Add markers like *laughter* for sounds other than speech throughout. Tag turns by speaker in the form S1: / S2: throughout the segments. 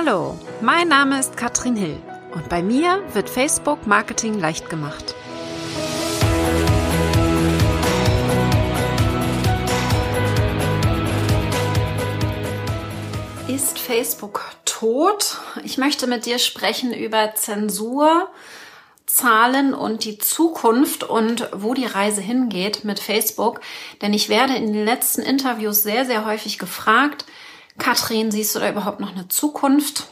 S1: Hallo, mein Name ist Katrin Hill und bei mir wird Facebook Marketing leicht gemacht. Ist Facebook tot? Ich möchte mit dir sprechen über Zensur, Zahlen und die Zukunft und wo die Reise hingeht mit Facebook. Denn ich werde in den letzten Interviews sehr, sehr häufig gefragt, Katrin, siehst du da überhaupt noch eine Zukunft?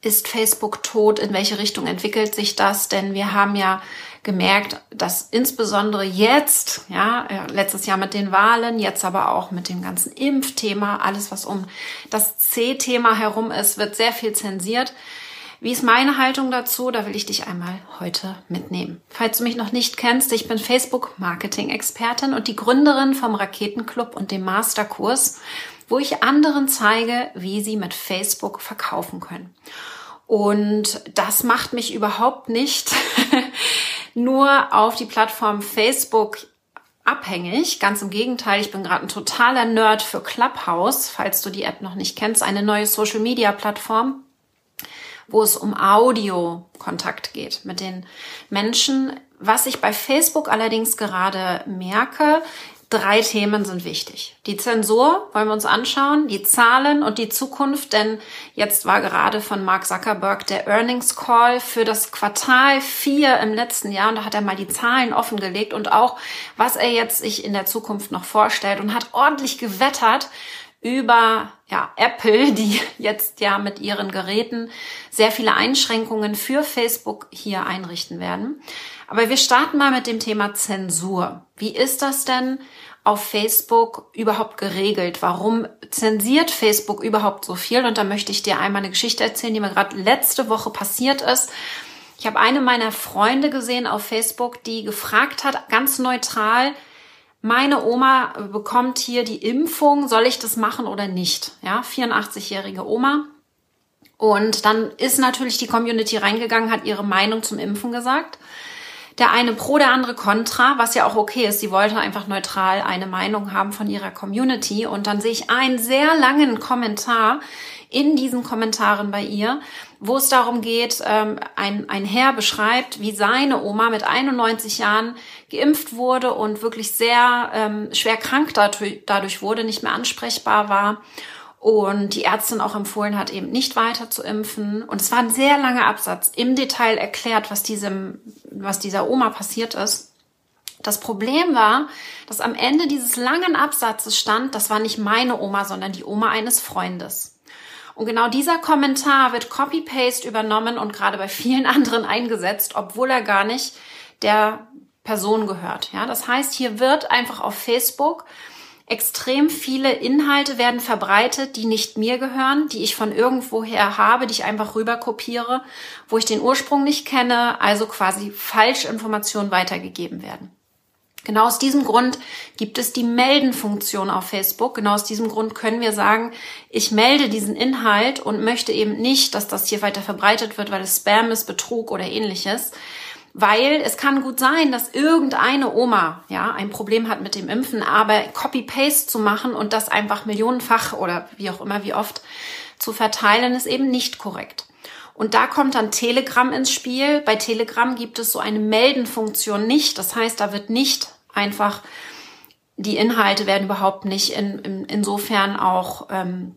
S1: Ist Facebook tot? In welche Richtung entwickelt sich das? Denn wir haben ja gemerkt, dass insbesondere jetzt, ja, letztes Jahr mit den Wahlen, jetzt aber auch mit dem ganzen Impfthema, alles was um das C-Thema herum ist, wird sehr viel zensiert. Wie ist meine Haltung dazu? Da will ich dich einmal heute mitnehmen. Falls du mich noch nicht kennst, ich bin Facebook-Marketing-Expertin und die Gründerin vom Raketenclub und dem Masterkurs wo ich anderen zeige, wie sie mit Facebook verkaufen können. Und das macht mich überhaupt nicht *laughs* nur auf die Plattform Facebook abhängig. Ganz im Gegenteil, ich bin gerade ein totaler Nerd für Clubhouse, falls du die App noch nicht kennst, eine neue Social-Media-Plattform, wo es um Audio-Kontakt geht mit den Menschen. Was ich bei Facebook allerdings gerade merke, Drei Themen sind wichtig. Die Zensur wollen wir uns anschauen, die Zahlen und die Zukunft, denn jetzt war gerade von Mark Zuckerberg der Earnings Call für das Quartal 4 im letzten Jahr und da hat er mal die Zahlen offengelegt und auch, was er jetzt sich in der Zukunft noch vorstellt und hat ordentlich gewettert über ja, Apple, die *laughs* jetzt ja mit ihren Geräten sehr viele Einschränkungen für Facebook hier einrichten werden. Aber wir starten mal mit dem Thema Zensur. Wie ist das denn auf Facebook überhaupt geregelt? Warum zensiert Facebook überhaupt so viel? Und da möchte ich dir einmal eine Geschichte erzählen, die mir gerade letzte Woche passiert ist. Ich habe eine meiner Freunde gesehen auf Facebook, die gefragt hat, ganz neutral, meine Oma bekommt hier die Impfung, soll ich das machen oder nicht? Ja, 84-jährige Oma. Und dann ist natürlich die Community reingegangen, hat ihre Meinung zum Impfen gesagt. Der eine pro, der andere contra, was ja auch okay ist. Sie wollte einfach neutral eine Meinung haben von ihrer Community. Und dann sehe ich einen sehr langen Kommentar in diesen Kommentaren bei ihr, wo es darum geht, ähm, ein, ein Herr beschreibt, wie seine Oma mit 91 Jahren geimpft wurde und wirklich sehr ähm, schwer krank dadurch, dadurch wurde, nicht mehr ansprechbar war und die Ärztin auch empfohlen hat, eben nicht weiter zu impfen. Und es war ein sehr langer Absatz, im Detail erklärt, was diesem, was dieser Oma passiert ist. Das Problem war, dass am Ende dieses langen Absatzes stand, das war nicht meine Oma, sondern die Oma eines Freundes. Und genau dieser Kommentar wird Copy-Paste übernommen und gerade bei vielen *laughs* anderen eingesetzt, obwohl er gar nicht der Person gehört. Ja, das heißt, hier wird einfach auf Facebook Extrem viele Inhalte werden verbreitet, die nicht mir gehören, die ich von irgendwoher habe, die ich einfach rüber kopiere, wo ich den Ursprung nicht kenne, also quasi Falschinformationen weitergegeben werden. Genau aus diesem Grund gibt es die Melden-Funktion auf Facebook. Genau aus diesem Grund können wir sagen, ich melde diesen Inhalt und möchte eben nicht, dass das hier weiter verbreitet wird, weil es Spam ist, Betrug oder ähnliches weil es kann gut sein, dass irgendeine Oma ja ein Problem hat mit dem Impfen, aber Copy-Paste zu machen und das einfach millionenfach oder wie auch immer wie oft zu verteilen, ist eben nicht korrekt. Und da kommt dann Telegram ins Spiel. Bei Telegram gibt es so eine Meldenfunktion nicht. Das heißt, da wird nicht einfach die Inhalte werden überhaupt nicht in, in, insofern auch ähm,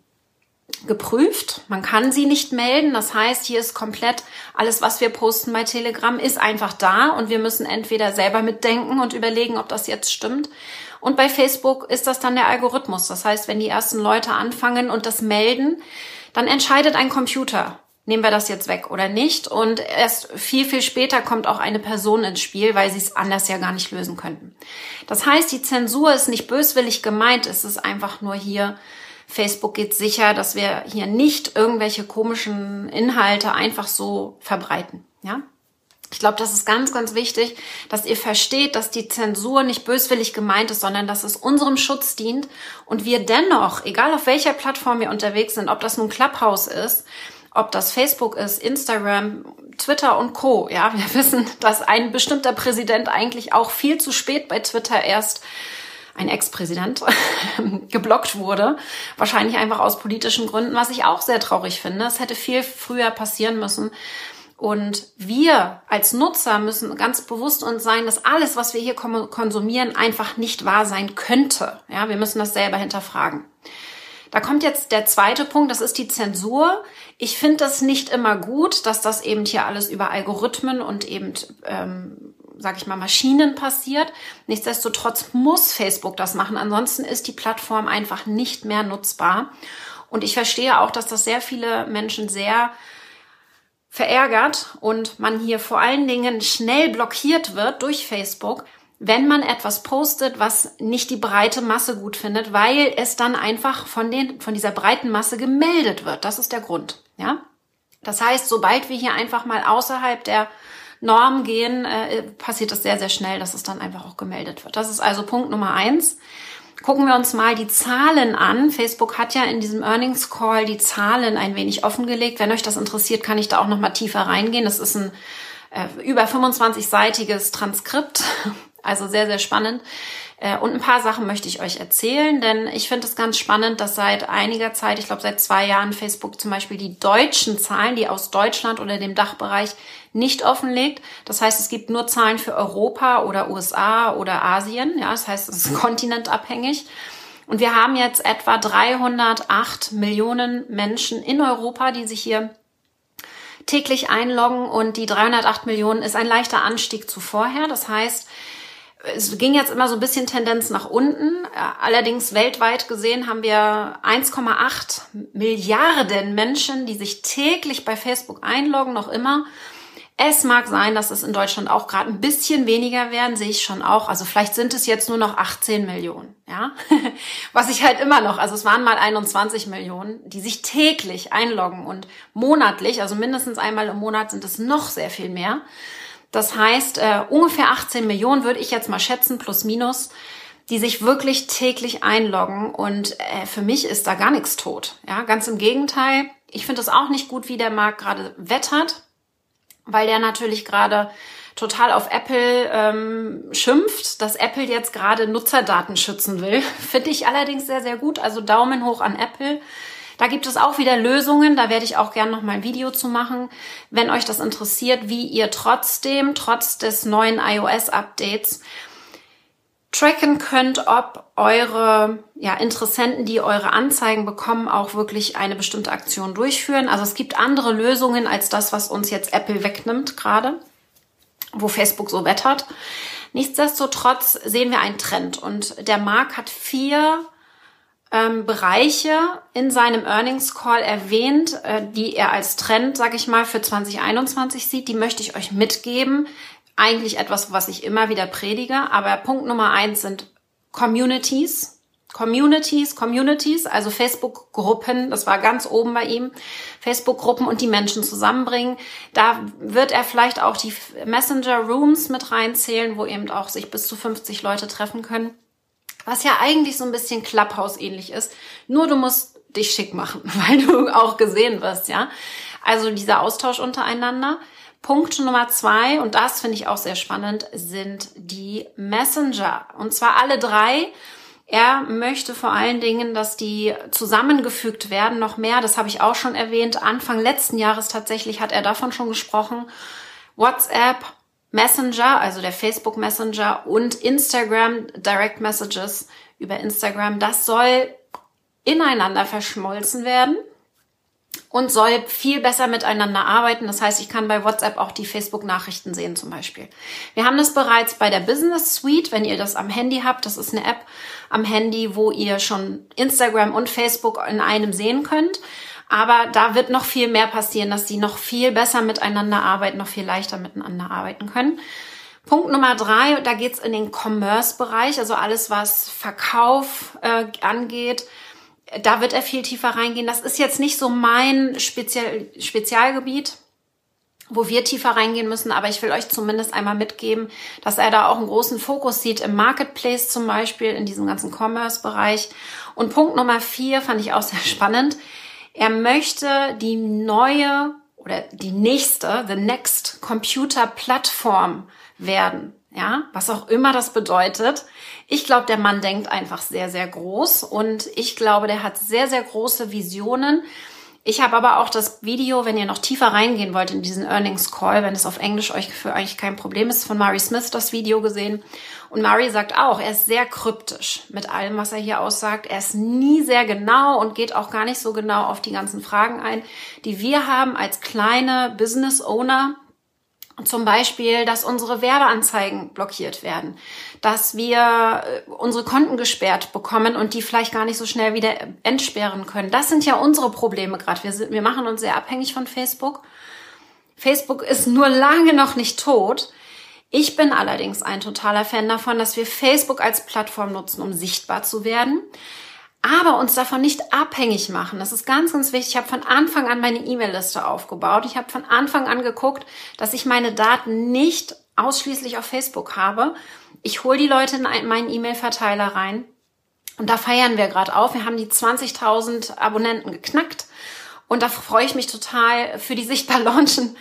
S1: geprüft. Man kann sie nicht melden. Das heißt, hier ist komplett alles, was wir posten bei Telegram, ist einfach da und wir müssen entweder selber mitdenken und überlegen, ob das jetzt stimmt. Und bei Facebook ist das dann der Algorithmus. Das heißt, wenn die ersten Leute anfangen und das melden, dann entscheidet ein Computer, nehmen wir das jetzt weg oder nicht. Und erst viel, viel später kommt auch eine Person ins Spiel, weil sie es anders ja gar nicht lösen könnten. Das heißt, die Zensur ist nicht böswillig gemeint, es ist einfach nur hier Facebook geht sicher, dass wir hier nicht irgendwelche komischen Inhalte einfach so verbreiten. Ja? Ich glaube, das ist ganz, ganz wichtig, dass ihr versteht, dass die Zensur nicht böswillig gemeint ist, sondern dass es unserem Schutz dient und wir dennoch, egal auf welcher Plattform wir unterwegs sind, ob das nun Clubhouse ist, ob das Facebook ist, Instagram, Twitter und Co. Ja, wir *laughs* wissen, dass ein bestimmter Präsident eigentlich auch viel zu spät bei Twitter erst ein Ex-Präsident, *laughs* geblockt wurde. Wahrscheinlich einfach aus politischen Gründen, was ich auch sehr traurig finde. Es hätte viel früher passieren müssen. Und wir als Nutzer müssen ganz bewusst uns sein, dass alles, was wir hier konsumieren, einfach nicht wahr sein könnte. Ja, wir müssen das selber hinterfragen. Da kommt jetzt der zweite Punkt, das ist die Zensur. Ich finde das nicht immer gut, dass das eben hier alles über Algorithmen und eben ähm, sage ich mal, Maschinen passiert. Nichtsdestotrotz muss Facebook das machen. Ansonsten ist die Plattform einfach nicht mehr nutzbar. Und ich verstehe auch, dass das sehr viele Menschen sehr verärgert und man hier vor allen Dingen schnell blockiert wird durch Facebook, wenn man etwas postet, was nicht die breite Masse gut findet, weil es dann einfach von den, von dieser breiten Masse gemeldet wird. Das ist der Grund, ja. Das heißt, sobald wir hier einfach mal außerhalb der Norm gehen, äh, passiert es sehr, sehr schnell, dass es dann einfach auch gemeldet wird. Das ist also Punkt Nummer eins. Gucken wir uns mal die Zahlen an. Facebook hat ja in diesem Earnings Call die Zahlen ein wenig offengelegt. Wenn euch das interessiert, kann ich da auch noch mal tiefer reingehen. Das ist ein äh, über 25-seitiges Transkript, also sehr, sehr spannend. Äh, und ein paar Sachen möchte ich euch erzählen, denn ich finde es ganz spannend, dass seit einiger Zeit, ich glaube seit zwei Jahren, Facebook zum Beispiel die deutschen Zahlen, die aus Deutschland oder dem Dachbereich nicht offenlegt. Das heißt, es gibt nur Zahlen für Europa oder USA oder Asien. Ja, das heißt, es ist *laughs* kontinentabhängig. Und wir haben jetzt etwa 308 Millionen Menschen in Europa, die sich hier täglich einloggen und die 308 Millionen ist ein leichter Anstieg zu vorher. Das heißt, es ging jetzt immer so ein bisschen Tendenz nach unten. Allerdings weltweit gesehen haben wir 1,8 Milliarden Menschen, die sich täglich bei Facebook einloggen, noch immer. Es mag sein, dass es in Deutschland auch gerade ein bisschen weniger werden, sehe ich schon auch. Also vielleicht sind es jetzt nur noch 18 Millionen, ja. *laughs* Was ich halt immer noch, also es waren mal 21 Millionen, die sich täglich einloggen und monatlich, also mindestens einmal im Monat sind es noch sehr viel mehr. Das heißt, äh, ungefähr 18 Millionen würde ich jetzt mal schätzen, plus minus, die sich wirklich täglich einloggen. Und äh, für mich ist da gar nichts tot. Ja, ganz im Gegenteil. Ich finde es auch nicht gut, wie der Markt gerade wettert weil der natürlich gerade total auf Apple ähm, schimpft, dass Apple jetzt gerade Nutzerdaten schützen will. *laughs* Finde ich allerdings sehr, sehr gut. Also Daumen hoch an Apple. Da gibt es auch wieder Lösungen. Da werde ich auch gerne noch mal ein Video zu machen, wenn euch das interessiert, wie ihr trotzdem, trotz des neuen iOS-Updates, tracken könnt, ob eure ja, Interessenten, die eure Anzeigen bekommen, auch wirklich eine bestimmte Aktion durchführen. Also es gibt andere Lösungen als das, was uns jetzt Apple wegnimmt gerade, wo Facebook so wettert. Nichtsdestotrotz sehen wir einen Trend und der Markt hat vier ähm, Bereiche in seinem Earnings Call erwähnt, äh, die er als Trend, sage ich mal, für 2021 sieht. Die möchte ich euch mitgeben, eigentlich etwas, was ich immer wieder predige. Aber Punkt Nummer eins sind Communities. Communities, Communities, also Facebook-Gruppen, das war ganz oben bei ihm, Facebook-Gruppen und die Menschen zusammenbringen. Da wird er vielleicht auch die Messenger-Rooms mit reinzählen, wo eben auch sich bis zu 50 Leute treffen können. Was ja eigentlich so ein bisschen Clubhouse ähnlich ist. Nur du musst dich schick machen, *laughs* weil du auch gesehen wirst, ja. Also dieser Austausch untereinander. Punkt Nummer zwei, und das finde ich auch sehr spannend, sind die Messenger. Und zwar alle drei. Er möchte vor allen Dingen, dass die zusammengefügt werden, noch mehr. Das habe ich auch schon erwähnt. Anfang letzten Jahres tatsächlich hat er davon schon gesprochen. WhatsApp, Messenger, also der Facebook Messenger und Instagram Direct Messages über Instagram, das soll ineinander verschmolzen werden und soll viel besser miteinander arbeiten. Das heißt, ich kann bei WhatsApp auch die Facebook-Nachrichten sehen zum Beispiel. Wir haben das bereits bei der Business Suite, wenn ihr das am Handy habt. Das ist eine App am Handy, wo ihr schon Instagram und Facebook in einem sehen könnt. Aber da wird noch viel mehr passieren, dass die noch viel besser miteinander arbeiten, noch viel leichter miteinander arbeiten können. Punkt Nummer drei, da geht's in den Commerce-Bereich, also alles, was Verkauf äh, angeht, da wird er viel tiefer reingehen. Das ist jetzt nicht so mein Spezial Spezialgebiet, wo wir tiefer reingehen müssen, aber ich will euch zumindest einmal mitgeben, dass er da auch einen großen Fokus sieht im Marketplace zum Beispiel, in diesem ganzen Commerce-Bereich. Und Punkt Nummer vier fand ich auch sehr spannend. Er möchte die neue oder die nächste, the next Computer Plattform werden. Ja, was auch immer das bedeutet. Ich glaube, der Mann denkt einfach sehr, sehr groß und ich glaube, der hat sehr, sehr große Visionen. Ich habe aber auch das Video, wenn ihr noch tiefer reingehen wollt in diesen Earnings Call, wenn es auf Englisch euch für euch kein Problem ist, von Murray Smith das Video gesehen. Und Murray sagt auch, er ist sehr kryptisch mit allem, was er hier aussagt. Er ist nie sehr genau und geht auch gar nicht so genau auf die ganzen Fragen ein, die wir haben als kleine Business Owner, zum Beispiel, dass unsere Werbeanzeigen blockiert werden, dass wir äh, unsere Konten gesperrt bekommen und die vielleicht gar nicht so schnell wieder entsperren können. Das sind ja unsere Probleme gerade. Wir, wir machen uns sehr abhängig von Facebook. Facebook ist nur lange noch nicht tot. Ich bin allerdings ein totaler Fan davon, dass wir Facebook als Plattform nutzen, um sichtbar zu werden aber uns davon nicht abhängig machen. Das ist ganz, ganz wichtig. Ich habe von Anfang an meine E-Mail-Liste aufgebaut. Ich habe von Anfang an geguckt, dass ich meine Daten nicht ausschließlich auf Facebook habe. Ich hole die Leute in meinen E-Mail-Verteiler rein. Und da feiern wir gerade auf. Wir haben die 20.000 Abonnenten geknackt. Und da freue ich mich total für die Sichtbar Launchen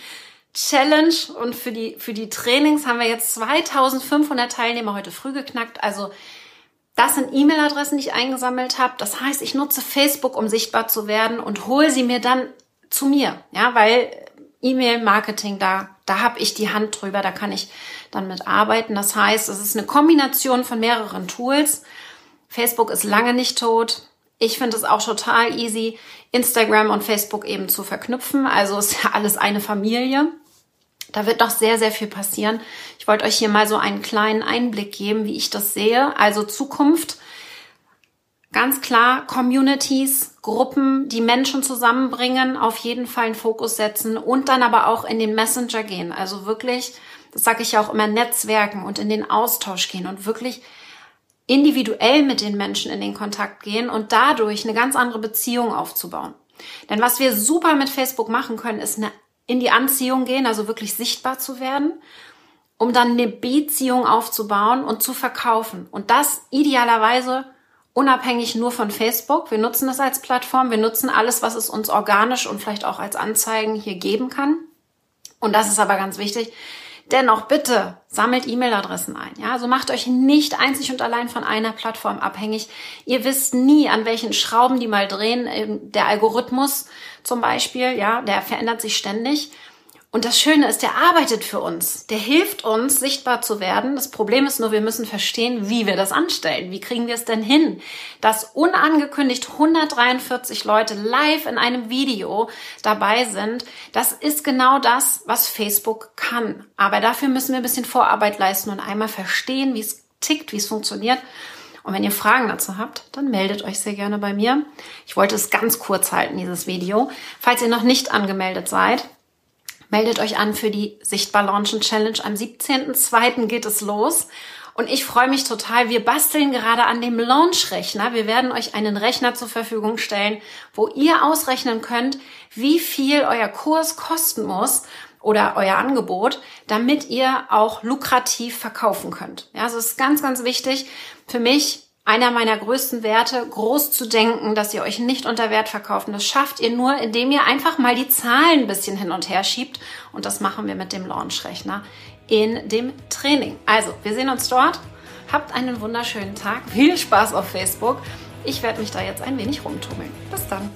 S1: Challenge und für die, für die Trainings haben wir jetzt 2500 Teilnehmer heute früh geknackt. Also das sind E-Mail-Adressen, die ich eingesammelt habe. Das heißt, ich nutze Facebook, um sichtbar zu werden und hole sie mir dann zu mir. Ja, weil E-Mail-Marketing, da, da habe ich die Hand drüber, da kann ich dann mit arbeiten. Das heißt, es ist eine Kombination von mehreren Tools. Facebook ist lange nicht tot. Ich finde es auch total easy, Instagram und Facebook eben zu verknüpfen. Also ist ja alles eine Familie. Da wird doch sehr, sehr viel passieren. Ich wollte euch hier mal so einen kleinen Einblick geben, wie ich das sehe. Also Zukunft, ganz klar Communities, Gruppen, die Menschen zusammenbringen, auf jeden Fall einen Fokus setzen und dann aber auch in den Messenger gehen. Also wirklich, das sage ich ja auch immer, Netzwerken und in den Austausch gehen und wirklich individuell mit den Menschen in den Kontakt gehen und dadurch eine ganz andere Beziehung aufzubauen. Denn was wir super mit Facebook machen können, ist eine in die Anziehung gehen, also wirklich sichtbar zu werden, um dann eine Beziehung aufzubauen und zu verkaufen. Und das idealerweise unabhängig nur von Facebook. Wir nutzen das als Plattform. Wir nutzen alles, was es uns organisch und vielleicht auch als Anzeigen hier geben kann. Und das ist aber ganz wichtig. Dennoch bitte sammelt E-Mail-Adressen ein. Ja, also macht euch nicht einzig und allein von einer Plattform abhängig. Ihr wisst nie, an welchen Schrauben die mal drehen. Ähm, der Algorithmus zum Beispiel, ja, der verändert sich ständig. Und das Schöne ist, der arbeitet für uns. Der hilft uns, sichtbar zu werden. Das Problem ist nur, wir müssen verstehen, wie wir das anstellen. Wie kriegen wir es denn hin, dass unangekündigt 143 Leute live in einem Video dabei sind? Das ist genau das, was Facebook kann. Aber dafür müssen wir ein bisschen Vorarbeit leisten und einmal verstehen, wie es tickt, wie es funktioniert. Und wenn ihr Fragen dazu habt, dann meldet euch sehr gerne bei mir. Ich wollte es ganz kurz halten, dieses Video. Falls ihr noch nicht angemeldet seid, meldet euch an für die Sichtbar Launchen Challenge. Am 17.02. geht es los. Und ich freue mich total. Wir basteln gerade an dem Launch-Rechner. Wir werden euch einen Rechner zur Verfügung stellen, wo ihr ausrechnen könnt, wie viel euer Kurs kosten muss oder euer Angebot, damit ihr auch lukrativ verkaufen könnt. Ja, also es ist ganz, ganz wichtig für mich, einer meiner größten Werte, groß zu denken, dass ihr euch nicht unter Wert verkauft. Und das schafft ihr nur, indem ihr einfach mal die Zahlen ein bisschen hin und her schiebt. Und das machen wir mit dem Launch-Rechner in dem Training. Also, wir sehen uns dort. Habt einen wunderschönen Tag. Viel Spaß auf Facebook. Ich werde mich da jetzt ein wenig rumtummeln. Bis dann.